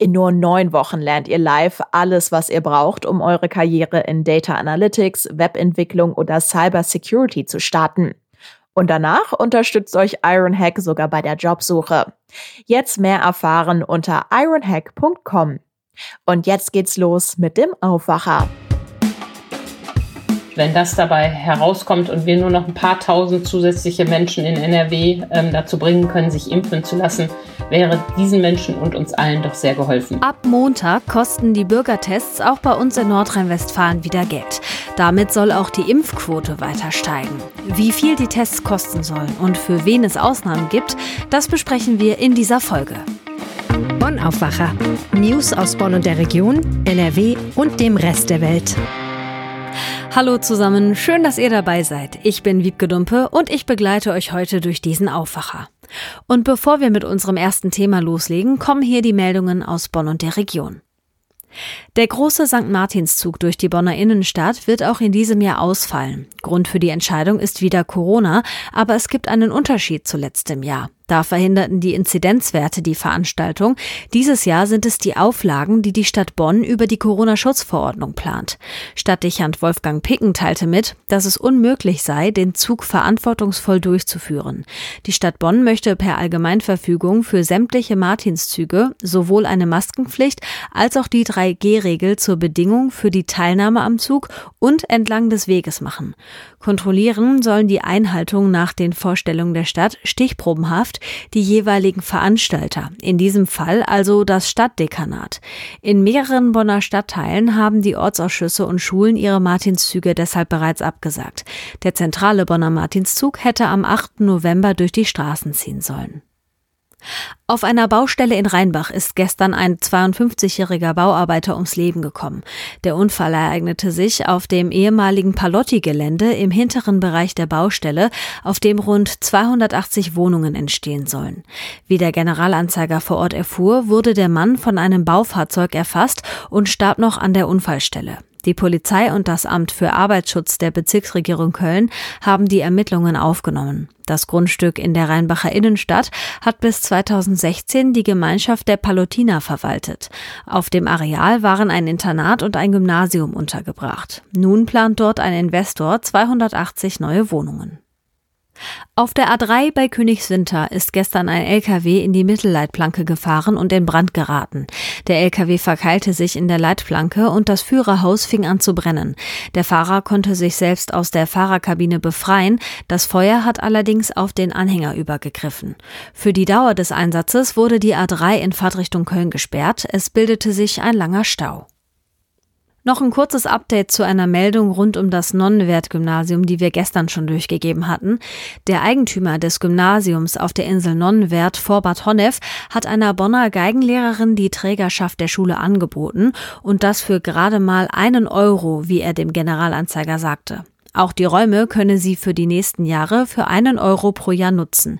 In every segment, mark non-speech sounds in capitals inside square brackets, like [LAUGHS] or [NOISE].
In nur neun Wochen lernt ihr live alles, was ihr braucht, um eure Karriere in Data Analytics, Webentwicklung oder Cyber Security zu starten. Und danach unterstützt euch Ironhack sogar bei der Jobsuche. Jetzt mehr erfahren unter ironhack.com. Und jetzt geht's los mit dem Aufwacher. Wenn das dabei herauskommt und wir nur noch ein paar tausend zusätzliche Menschen in NRW ähm, dazu bringen können, sich impfen zu lassen, wäre diesen Menschen und uns allen doch sehr geholfen. Ab Montag kosten die Bürgertests auch bei uns in Nordrhein-Westfalen wieder Geld. Damit soll auch die Impfquote weiter steigen. Wie viel die Tests kosten sollen und für wen es Ausnahmen gibt, das besprechen wir in dieser Folge. Bonn Aufwacher. News aus Bonn und der Region, NRW und dem Rest der Welt. Hallo zusammen, schön, dass ihr dabei seid. Ich bin Wiebke Dumpe und ich begleite euch heute durch diesen Aufwacher. Und bevor wir mit unserem ersten Thema loslegen, kommen hier die Meldungen aus Bonn und der Region. Der große St. Martinszug durch die Bonner Innenstadt wird auch in diesem Jahr ausfallen. Grund für die Entscheidung ist wieder Corona, aber es gibt einen Unterschied zu letztem Jahr. Da verhinderten die Inzidenzwerte die Veranstaltung. Dieses Jahr sind es die Auflagen, die die Stadt Bonn über die Corona-Schutzverordnung plant. Stadtdechant Wolfgang Picken teilte mit, dass es unmöglich sei, den Zug verantwortungsvoll durchzuführen. Die Stadt Bonn möchte per Allgemeinverfügung für sämtliche Martinszüge sowohl eine Maskenpflicht als auch die 3G-Regel zur Bedingung für die Teilnahme am Zug und entlang des Weges machen. Kontrollieren sollen die Einhaltung nach den Vorstellungen der Stadt stichprobenhaft die jeweiligen Veranstalter, in diesem Fall also das Stadtdekanat. In mehreren Bonner Stadtteilen haben die Ortsausschüsse und Schulen ihre Martinszüge deshalb bereits abgesagt. Der zentrale Bonner Martinszug hätte am 8. November durch die Straßen ziehen sollen. Auf einer Baustelle in Rheinbach ist gestern ein 52-jähriger Bauarbeiter ums Leben gekommen. Der Unfall ereignete sich auf dem ehemaligen Palotti-Gelände im hinteren Bereich der Baustelle, auf dem rund 280 Wohnungen entstehen sollen. Wie der Generalanzeiger vor Ort erfuhr, wurde der Mann von einem Baufahrzeug erfasst und starb noch an der Unfallstelle. Die Polizei und das Amt für Arbeitsschutz der Bezirksregierung Köln haben die Ermittlungen aufgenommen. Das Grundstück in der Rheinbacher Innenstadt hat bis 2016 die Gemeinschaft der Palutiner verwaltet. Auf dem Areal waren ein Internat und ein Gymnasium untergebracht. Nun plant dort ein Investor 280 neue Wohnungen. Auf der A3 bei Königswinter ist gestern ein LKW in die Mittelleitplanke gefahren und in Brand geraten. Der LKW verkeilte sich in der Leitplanke und das Führerhaus fing an zu brennen. Der Fahrer konnte sich selbst aus der Fahrerkabine befreien. Das Feuer hat allerdings auf den Anhänger übergegriffen. Für die Dauer des Einsatzes wurde die A3 in Fahrtrichtung Köln gesperrt. Es bildete sich ein langer Stau. Noch ein kurzes Update zu einer Meldung rund um das Nonnenwert-Gymnasium, die wir gestern schon durchgegeben hatten. Der Eigentümer des Gymnasiums auf der Insel Nonnenwert vor Bad Honnef hat einer Bonner Geigenlehrerin die Trägerschaft der Schule angeboten und das für gerade mal einen Euro, wie er dem Generalanzeiger sagte. Auch die Räume könne sie für die nächsten Jahre für einen Euro pro Jahr nutzen.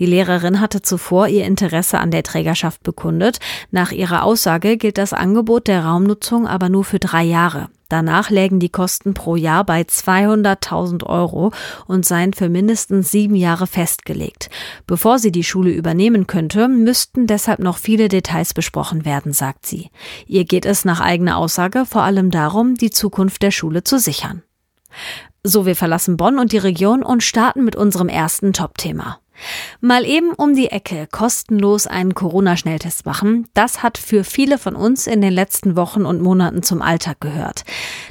Die Lehrerin hatte zuvor ihr Interesse an der Trägerschaft bekundet. Nach ihrer Aussage gilt das Angebot der Raumnutzung aber nur für drei Jahre. Danach lägen die Kosten pro Jahr bei 200.000 Euro und seien für mindestens sieben Jahre festgelegt. Bevor sie die Schule übernehmen könnte, müssten deshalb noch viele Details besprochen werden, sagt sie. Ihr geht es nach eigener Aussage vor allem darum, die Zukunft der Schule zu sichern. So, wir verlassen Bonn und die Region und starten mit unserem ersten Top-Thema. Mal eben um die Ecke kostenlos einen Corona-Schnelltest machen, das hat für viele von uns in den letzten Wochen und Monaten zum Alltag gehört.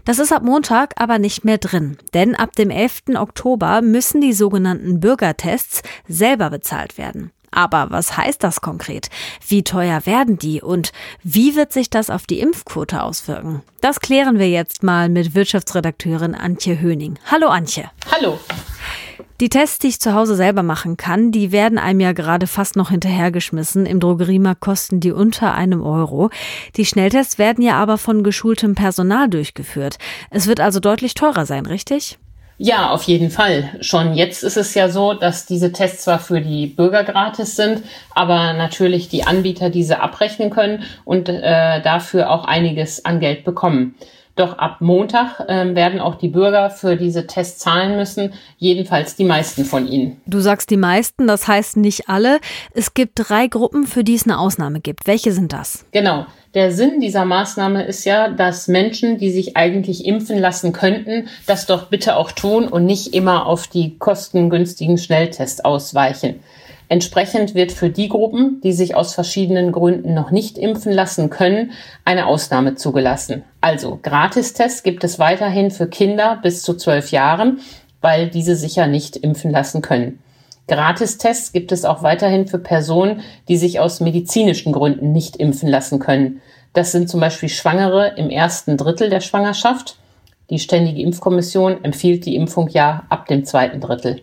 Das ist ab Montag aber nicht mehr drin, denn ab dem 11. Oktober müssen die sogenannten Bürgertests selber bezahlt werden. Aber was heißt das konkret? Wie teuer werden die und wie wird sich das auf die Impfquote auswirken? Das klären wir jetzt mal mit Wirtschaftsredakteurin Antje Höning. Hallo Antje. Hallo. Die Tests, die ich zu Hause selber machen kann, die werden einem ja gerade fast noch hinterhergeschmissen. Im Drogeriemarkt kosten die unter einem Euro. Die Schnelltests werden ja aber von geschultem Personal durchgeführt. Es wird also deutlich teurer sein, richtig? Ja, auf jeden Fall. Schon jetzt ist es ja so, dass diese Tests zwar für die Bürger gratis sind, aber natürlich die Anbieter diese abrechnen können und äh, dafür auch einiges an Geld bekommen. Doch ab Montag äh, werden auch die Bürger für diese Tests zahlen müssen, jedenfalls die meisten von ihnen. Du sagst die meisten, das heißt nicht alle. Es gibt drei Gruppen, für die es eine Ausnahme gibt. Welche sind das? Genau. Der Sinn dieser Maßnahme ist ja, dass Menschen, die sich eigentlich impfen lassen könnten, das doch bitte auch tun und nicht immer auf die kostengünstigen Schnelltests ausweichen. Entsprechend wird für die Gruppen, die sich aus verschiedenen Gründen noch nicht impfen lassen können, eine Ausnahme zugelassen. Also Gratistests gibt es weiterhin für Kinder bis zu zwölf Jahren, weil diese sich ja nicht impfen lassen können. Gratistests gibt es auch weiterhin für Personen, die sich aus medizinischen Gründen nicht impfen lassen können. Das sind zum Beispiel Schwangere im ersten Drittel der Schwangerschaft. Die Ständige Impfkommission empfiehlt die Impfung ja ab dem zweiten Drittel.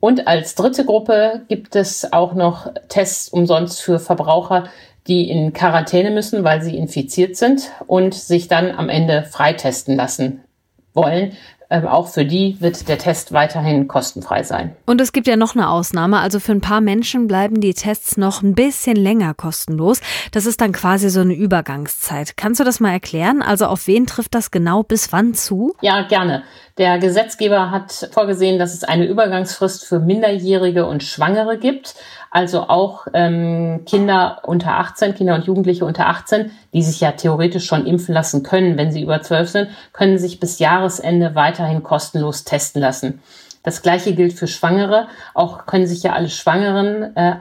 Und als dritte Gruppe gibt es auch noch Tests umsonst für Verbraucher, die in Quarantäne müssen, weil sie infiziert sind und sich dann am Ende freitesten lassen wollen. Ähm, auch für die wird der Test weiterhin kostenfrei sein. Und es gibt ja noch eine Ausnahme. Also für ein paar Menschen bleiben die Tests noch ein bisschen länger kostenlos. Das ist dann quasi so eine Übergangszeit. Kannst du das mal erklären? Also auf wen trifft das genau bis wann zu? Ja, gerne. Der Gesetzgeber hat vorgesehen, dass es eine Übergangsfrist für Minderjährige und Schwangere gibt, also auch ähm, Kinder unter 18, Kinder und Jugendliche unter 18, die sich ja theoretisch schon impfen lassen können, wenn sie über 12 sind, können sich bis Jahresende weiterhin kostenlos testen lassen. Das gleiche gilt für Schwangere. Auch können sich ja alle Schwangeren äh,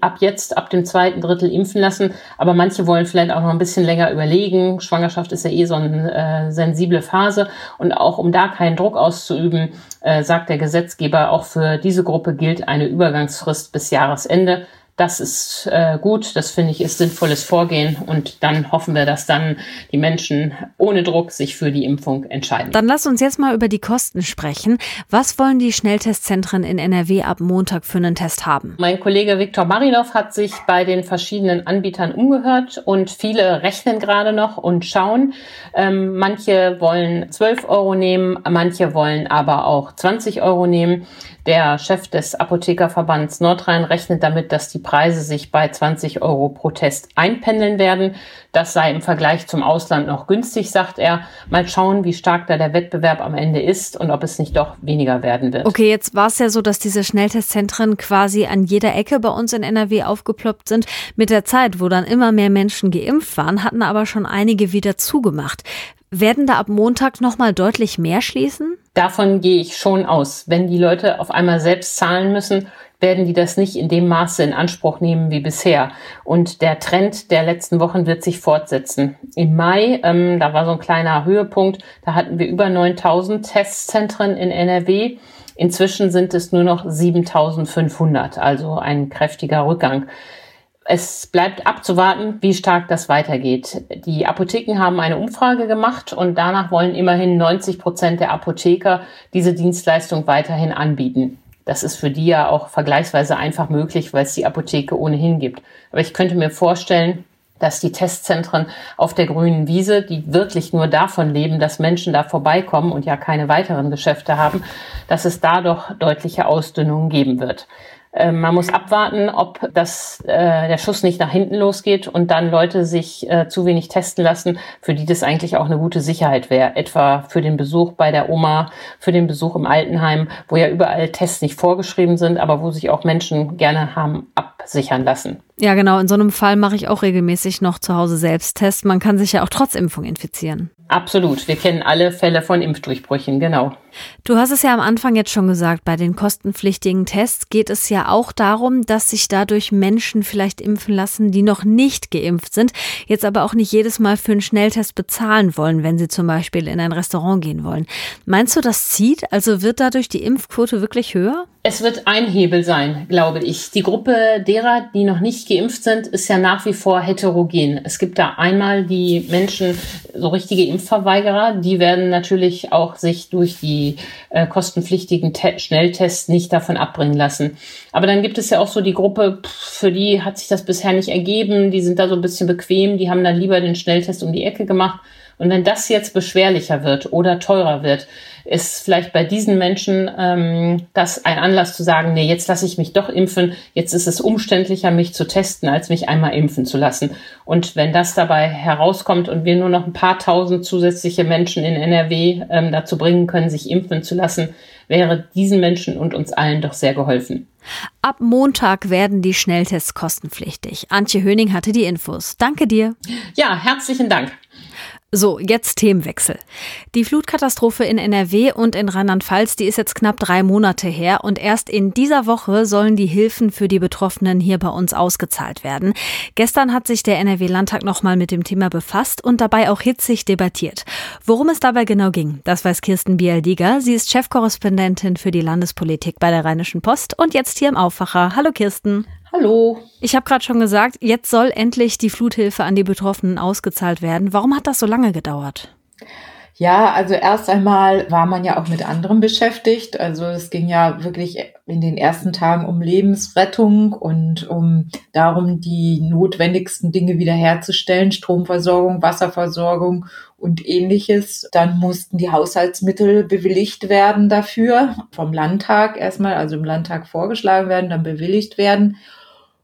ab jetzt, ab dem zweiten Drittel impfen lassen. Aber manche wollen vielleicht auch noch ein bisschen länger überlegen. Schwangerschaft ist ja eh so eine äh, sensible Phase. Und auch um da keinen Druck auszuüben, äh, sagt der Gesetzgeber, auch für diese Gruppe gilt eine Übergangsfrist bis Jahresende. Das ist äh, gut, das finde ich ist sinnvolles Vorgehen und dann hoffen wir, dass dann die Menschen ohne Druck sich für die Impfung entscheiden. Dann lass uns jetzt mal über die Kosten sprechen. Was wollen die Schnelltestzentren in NRW ab Montag für einen Test haben? Mein Kollege Viktor Marinov hat sich bei den verschiedenen Anbietern umgehört und viele rechnen gerade noch und schauen. Ähm, manche wollen 12 Euro nehmen, manche wollen aber auch 20 Euro nehmen. Der Chef des Apothekerverbands Nordrhein rechnet damit, dass die Preise sich bei 20 Euro pro Test einpendeln werden. Das sei im Vergleich zum Ausland noch günstig, sagt er. Mal schauen, wie stark da der Wettbewerb am Ende ist und ob es nicht doch weniger werden wird. Okay, jetzt war es ja so, dass diese Schnelltestzentren quasi an jeder Ecke bei uns in NRW aufgeploppt sind. Mit der Zeit, wo dann immer mehr Menschen geimpft waren, hatten aber schon einige wieder zugemacht. Werden da ab Montag nochmal deutlich mehr schließen? Davon gehe ich schon aus. Wenn die Leute auf einmal selbst zahlen müssen, werden die das nicht in dem Maße in Anspruch nehmen wie bisher. Und der Trend der letzten Wochen wird sich fortsetzen. Im Mai, ähm, da war so ein kleiner Höhepunkt, da hatten wir über 9000 Testzentren in NRW. Inzwischen sind es nur noch 7500, also ein kräftiger Rückgang. Es bleibt abzuwarten, wie stark das weitergeht. Die Apotheken haben eine Umfrage gemacht und danach wollen immerhin 90 Prozent der Apotheker diese Dienstleistung weiterhin anbieten. Das ist für die ja auch vergleichsweise einfach möglich, weil es die Apotheke ohnehin gibt. Aber ich könnte mir vorstellen, dass die Testzentren auf der grünen Wiese, die wirklich nur davon leben, dass Menschen da vorbeikommen und ja keine weiteren Geschäfte haben, dass es da doch deutliche Ausdünnungen geben wird. Ähm, man muss abwarten, ob das, äh, der Schuss nicht nach hinten losgeht und dann Leute sich äh, zu wenig testen lassen, für die das eigentlich auch eine gute Sicherheit wäre. Etwa für den Besuch bei der Oma, für den Besuch im Altenheim, wo ja überall Tests nicht vorgeschrieben sind, aber wo sich auch Menschen gerne haben absichern lassen. Ja, genau. In so einem Fall mache ich auch regelmäßig noch zu Hause Selbsttest. Man kann sich ja auch trotz Impfung infizieren. Absolut. Wir kennen alle Fälle von Impfdurchbrüchen, genau. Du hast es ja am Anfang jetzt schon gesagt, bei den kostenpflichtigen Tests geht es ja auch darum, dass sich dadurch Menschen vielleicht impfen lassen, die noch nicht geimpft sind, jetzt aber auch nicht jedes Mal für einen Schnelltest bezahlen wollen, wenn sie zum Beispiel in ein Restaurant gehen wollen. Meinst du, das zieht? Also wird dadurch die Impfquote wirklich höher? Es wird ein Hebel sein, glaube ich. Die Gruppe derer, die noch nicht geimpft sind, ist ja nach wie vor heterogen. Es gibt da einmal die Menschen, so richtige Impfverweigerer, die werden natürlich auch sich durch die äh, kostenpflichtigen Te Schnelltests nicht davon abbringen lassen. Aber dann gibt es ja auch so die Gruppe, für die hat sich das bisher nicht ergeben, die sind da so ein bisschen bequem, die haben dann lieber den Schnelltest um die Ecke gemacht. Und wenn das jetzt beschwerlicher wird oder teurer wird, ist vielleicht bei diesen Menschen ähm, das ein Anlass zu sagen, nee, jetzt lasse ich mich doch impfen, jetzt ist es umständlicher, mich zu testen, als mich einmal impfen zu lassen. Und wenn das dabei herauskommt und wir nur noch ein paar tausend zusätzliche Menschen in NRW ähm, dazu bringen können, sich impfen zu lassen, wäre diesen Menschen und uns allen doch sehr geholfen. Ab Montag werden die Schnelltests kostenpflichtig. Antje Höning hatte die Infos. Danke dir. Ja, herzlichen Dank. So, jetzt Themenwechsel. Die Flutkatastrophe in NRW und in Rheinland-Pfalz, die ist jetzt knapp drei Monate her und erst in dieser Woche sollen die Hilfen für die Betroffenen hier bei uns ausgezahlt werden. Gestern hat sich der NRW-Landtag nochmal mit dem Thema befasst und dabei auch hitzig debattiert. Worum es dabei genau ging, das weiß Kirsten Bialdiger. Sie ist Chefkorrespondentin für die Landespolitik bei der Rheinischen Post und jetzt hier im Aufwacher. Hallo Kirsten. Hallo. Ich habe gerade schon gesagt, jetzt soll endlich die Fluthilfe an die Betroffenen ausgezahlt werden. Warum hat das so lange gedauert? Ja, also erst einmal war man ja auch mit anderem beschäftigt. Also es ging ja wirklich in den ersten Tagen um Lebensrettung und um darum, die notwendigsten Dinge wiederherzustellen, Stromversorgung, Wasserversorgung und ähnliches. Dann mussten die Haushaltsmittel bewilligt werden dafür, vom Landtag erstmal, also im Landtag vorgeschlagen werden, dann bewilligt werden.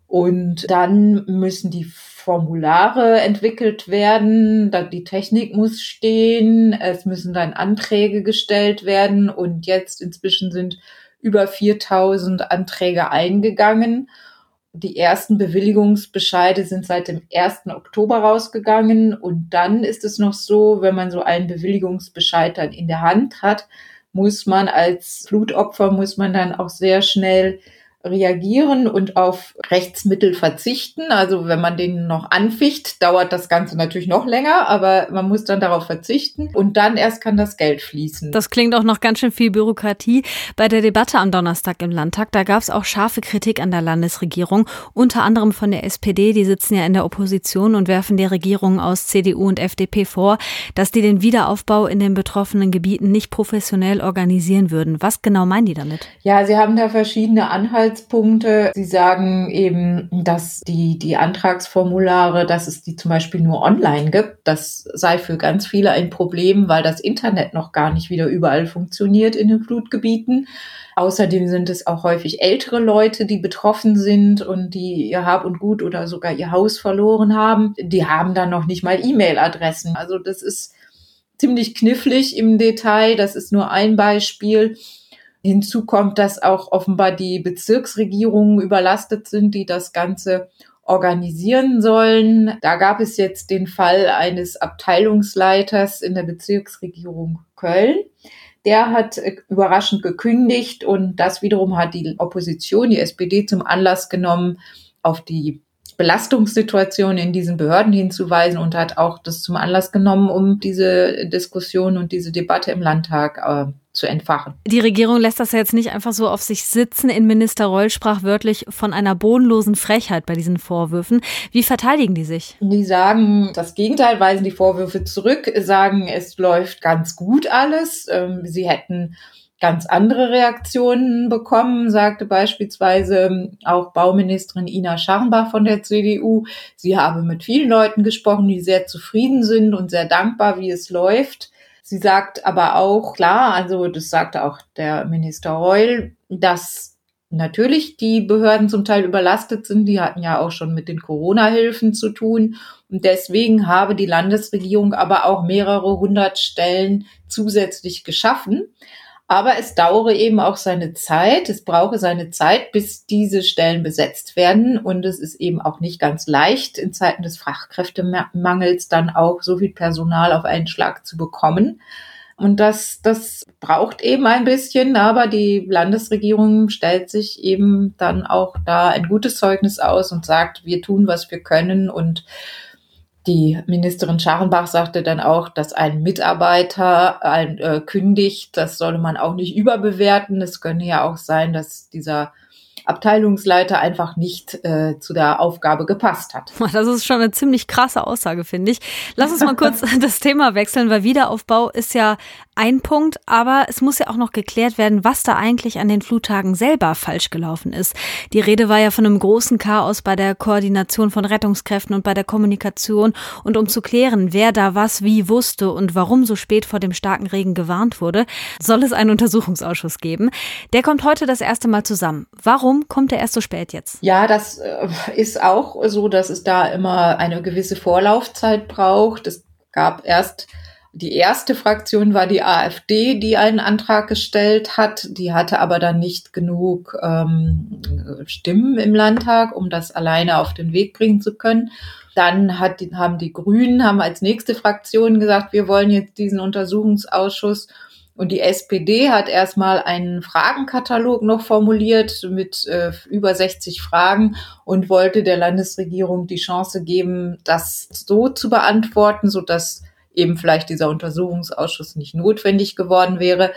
Und dann müssen die Formulare entwickelt werden, die Technik muss stehen, es müssen dann Anträge gestellt werden und jetzt inzwischen sind über 4000 Anträge eingegangen. Die ersten Bewilligungsbescheide sind seit dem 1. Oktober rausgegangen und dann ist es noch so, wenn man so einen Bewilligungsbescheid dann in der Hand hat, muss man als Flutopfer, muss man dann auch sehr schnell reagieren und auf Rechtsmittel verzichten. Also wenn man den noch anficht, dauert das Ganze natürlich noch länger, aber man muss dann darauf verzichten und dann erst kann das Geld fließen. Das klingt auch noch ganz schön viel Bürokratie. Bei der Debatte am Donnerstag im Landtag, da gab es auch scharfe Kritik an der Landesregierung, unter anderem von der SPD, die sitzen ja in der Opposition und werfen der Regierung aus CDU und FDP vor, dass die den Wiederaufbau in den betroffenen Gebieten nicht professionell organisieren würden. Was genau meinen die damit? Ja, sie haben da verschiedene Anhaltspunkte Anhaltspunkte. Sie sagen eben, dass die, die Antragsformulare, dass es die zum Beispiel nur online gibt. Das sei für ganz viele ein Problem, weil das Internet noch gar nicht wieder überall funktioniert in den Flutgebieten. Außerdem sind es auch häufig ältere Leute, die betroffen sind und die ihr Hab und Gut oder sogar ihr Haus verloren haben. Die haben dann noch nicht mal E-Mail-Adressen. Also das ist ziemlich knifflig im Detail. Das ist nur ein Beispiel. Hinzu kommt, dass auch offenbar die Bezirksregierungen überlastet sind, die das Ganze organisieren sollen. Da gab es jetzt den Fall eines Abteilungsleiters in der Bezirksregierung Köln. Der hat äh, überraschend gekündigt und das wiederum hat die Opposition, die SPD, zum Anlass genommen, auf die Belastungssituation in diesen Behörden hinzuweisen und hat auch das zum Anlass genommen, um diese Diskussion und diese Debatte im Landtag äh, zu entfachen. Die Regierung lässt das ja jetzt nicht einfach so auf sich sitzen. Innenminister Reul sprach wörtlich von einer bodenlosen Frechheit bei diesen Vorwürfen. Wie verteidigen die sich? Die sagen das Gegenteil, weisen die Vorwürfe zurück, sagen, es läuft ganz gut alles. Ähm, sie hätten ganz andere Reaktionen bekommen, sagte beispielsweise auch Bauministerin Ina Scharnbach von der CDU. Sie habe mit vielen Leuten gesprochen, die sehr zufrieden sind und sehr dankbar, wie es läuft. Sie sagt aber auch, klar, also das sagte auch der Minister Reul, dass natürlich die Behörden zum Teil überlastet sind. Die hatten ja auch schon mit den Corona-Hilfen zu tun. Und deswegen habe die Landesregierung aber auch mehrere hundert Stellen zusätzlich geschaffen. Aber es dauere eben auch seine Zeit, es brauche seine Zeit, bis diese Stellen besetzt werden. Und es ist eben auch nicht ganz leicht, in Zeiten des Fachkräftemangels dann auch so viel Personal auf einen Schlag zu bekommen. Und das, das braucht eben ein bisschen, aber die Landesregierung stellt sich eben dann auch da ein gutes Zeugnis aus und sagt, wir tun, was wir können und die Ministerin Scharenbach sagte dann auch, dass ein Mitarbeiter ein, äh, kündigt, das solle man auch nicht überbewerten. Es könne ja auch sein, dass dieser Abteilungsleiter einfach nicht äh, zu der Aufgabe gepasst hat. [LAUGHS] Das ist schon eine ziemlich krasse Aussage, finde ich. Lass uns mal [LAUGHS] kurz das Thema wechseln, weil Wiederaufbau ist ja ein Punkt, aber es muss ja auch noch geklärt werden, was da eigentlich an den Fluttagen selber falsch gelaufen ist. Die Rede war ja von einem großen Chaos bei der Koordination von Rettungskräften und bei der Kommunikation. Und um zu klären, wer da was wie wusste und warum so spät vor dem starken Regen gewarnt wurde, soll es einen Untersuchungsausschuss geben. Der kommt heute das erste Mal zusammen. Warum kommt er erst so spät jetzt? Ja, das äh, ist auch so, dass es da immer eine gewisse Vorlaufzeit braucht. Es gab erst die erste Fraktion war die AfD, die einen Antrag gestellt hat. Die hatte aber dann nicht genug ähm, Stimmen im Landtag, um das alleine auf den Weg bringen zu können. Dann hat, haben die Grünen haben als nächste Fraktion gesagt, wir wollen jetzt diesen Untersuchungsausschuss. Und die SPD hat erstmal einen Fragenkatalog noch formuliert mit äh, über 60 Fragen und wollte der Landesregierung die Chance geben, das so zu beantworten, so dass eben vielleicht dieser Untersuchungsausschuss nicht notwendig geworden wäre.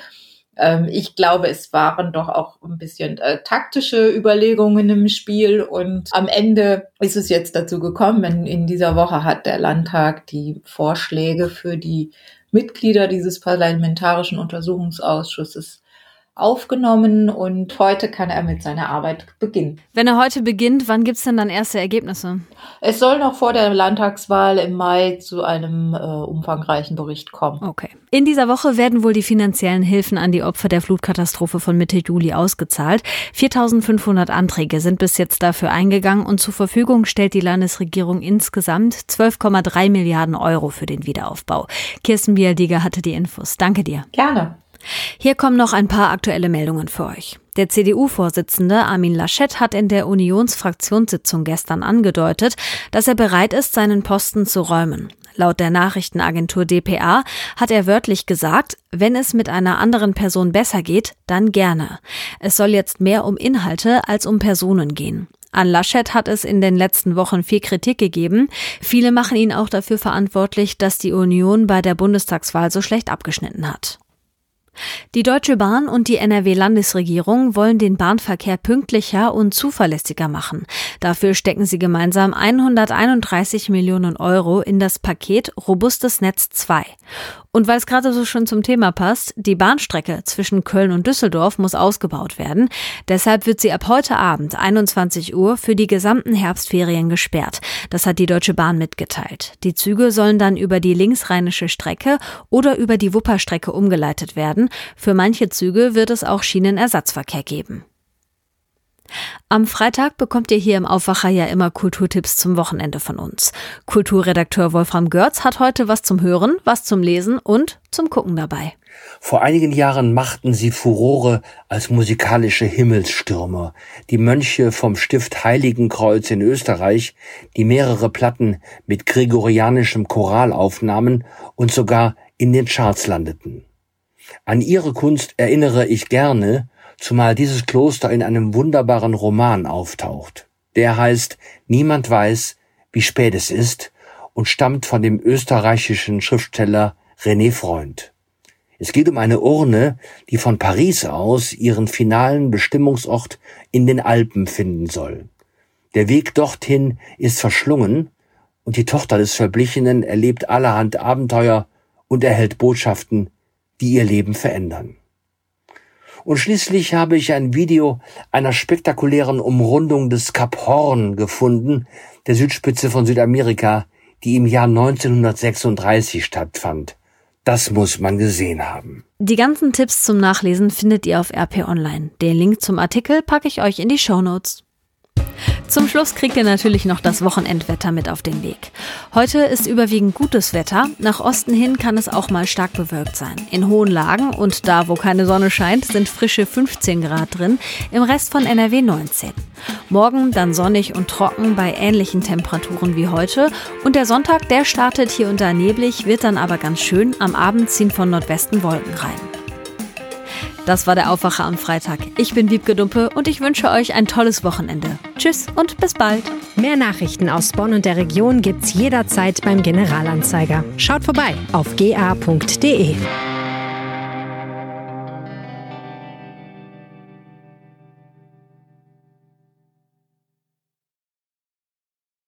Ähm, ich glaube, es waren doch auch ein bisschen äh, taktische Überlegungen im Spiel und am Ende ist es jetzt dazu gekommen, in, in dieser Woche hat der Landtag die Vorschläge für die Mitglieder dieses parlamentarischen Untersuchungsausschusses aufgenommen und heute kann er mit seiner Arbeit beginnen. Wenn er heute beginnt, wann gibt es denn dann erste Ergebnisse? Es soll noch vor der Landtagswahl im Mai zu einem äh, umfangreichen Bericht kommen. Okay. In dieser Woche werden wohl die finanziellen Hilfen an die Opfer der Flutkatastrophe von Mitte Juli ausgezahlt. 4500 Anträge sind bis jetzt dafür eingegangen und zur Verfügung stellt die Landesregierung insgesamt 12,3 Milliarden Euro für den Wiederaufbau. Kirsten Bialdiger hatte die Infos. Danke dir. Gerne. Hier kommen noch ein paar aktuelle Meldungen für euch. Der CDU-Vorsitzende Armin Laschet hat in der Unionsfraktionssitzung gestern angedeutet, dass er bereit ist, seinen Posten zu räumen. Laut der Nachrichtenagentur dpa hat er wörtlich gesagt, wenn es mit einer anderen Person besser geht, dann gerne. Es soll jetzt mehr um Inhalte als um Personen gehen. An Laschet hat es in den letzten Wochen viel Kritik gegeben. Viele machen ihn auch dafür verantwortlich, dass die Union bei der Bundestagswahl so schlecht abgeschnitten hat. Die Deutsche Bahn und die NRW-Landesregierung wollen den Bahnverkehr pünktlicher und zuverlässiger machen. Dafür stecken sie gemeinsam 131 Millionen Euro in das Paket Robustes Netz 2. Und weil es gerade so schon zum Thema passt, die Bahnstrecke zwischen Köln und Düsseldorf muss ausgebaut werden. Deshalb wird sie ab heute Abend 21 Uhr für die gesamten Herbstferien gesperrt. Das hat die Deutsche Bahn mitgeteilt. Die Züge sollen dann über die linksrheinische Strecke oder über die Wupperstrecke umgeleitet werden. Für manche Züge wird es auch Schienenersatzverkehr geben. Am Freitag bekommt ihr hier im Aufwacher ja immer Kulturtipps zum Wochenende von uns. Kulturredakteur Wolfram Görz hat heute was zum Hören, was zum Lesen und zum Gucken dabei. Vor einigen Jahren machten sie Furore als musikalische Himmelsstürmer. Die Mönche vom Stift Heiligenkreuz in Österreich, die mehrere Platten mit gregorianischem Choral aufnahmen und sogar in den Charts landeten. An ihre Kunst erinnere ich gerne, zumal dieses Kloster in einem wunderbaren Roman auftaucht. Der heißt Niemand weiß, wie spät es ist und stammt von dem österreichischen Schriftsteller René Freund. Es geht um eine Urne, die von Paris aus ihren finalen Bestimmungsort in den Alpen finden soll. Der Weg dorthin ist verschlungen und die Tochter des Verblichenen erlebt allerhand Abenteuer und erhält Botschaften, die ihr Leben verändern. Und schließlich habe ich ein Video einer spektakulären Umrundung des Kap Horn gefunden, der Südspitze von Südamerika, die im Jahr 1936 stattfand. Das muss man gesehen haben. Die ganzen Tipps zum Nachlesen findet ihr auf RP Online. Den Link zum Artikel packe ich euch in die Show Notes. Zum Schluss kriegt ihr natürlich noch das Wochenendwetter mit auf den Weg. Heute ist überwiegend gutes Wetter. Nach Osten hin kann es auch mal stark bewölkt sein. In hohen Lagen und da, wo keine Sonne scheint, sind frische 15 Grad drin, im Rest von NRW 19. Morgen dann sonnig und trocken bei ähnlichen Temperaturen wie heute. Und der Sonntag, der startet hier unter neblig, wird dann aber ganz schön. Am Abend ziehen von Nordwesten Wolken rein. Das war der Aufwacher am Freitag. Ich bin Wiebke Dumpe und ich wünsche euch ein tolles Wochenende. Tschüss und bis bald. Mehr Nachrichten aus Bonn und der Region gibt's jederzeit beim Generalanzeiger. Schaut vorbei auf ga.de.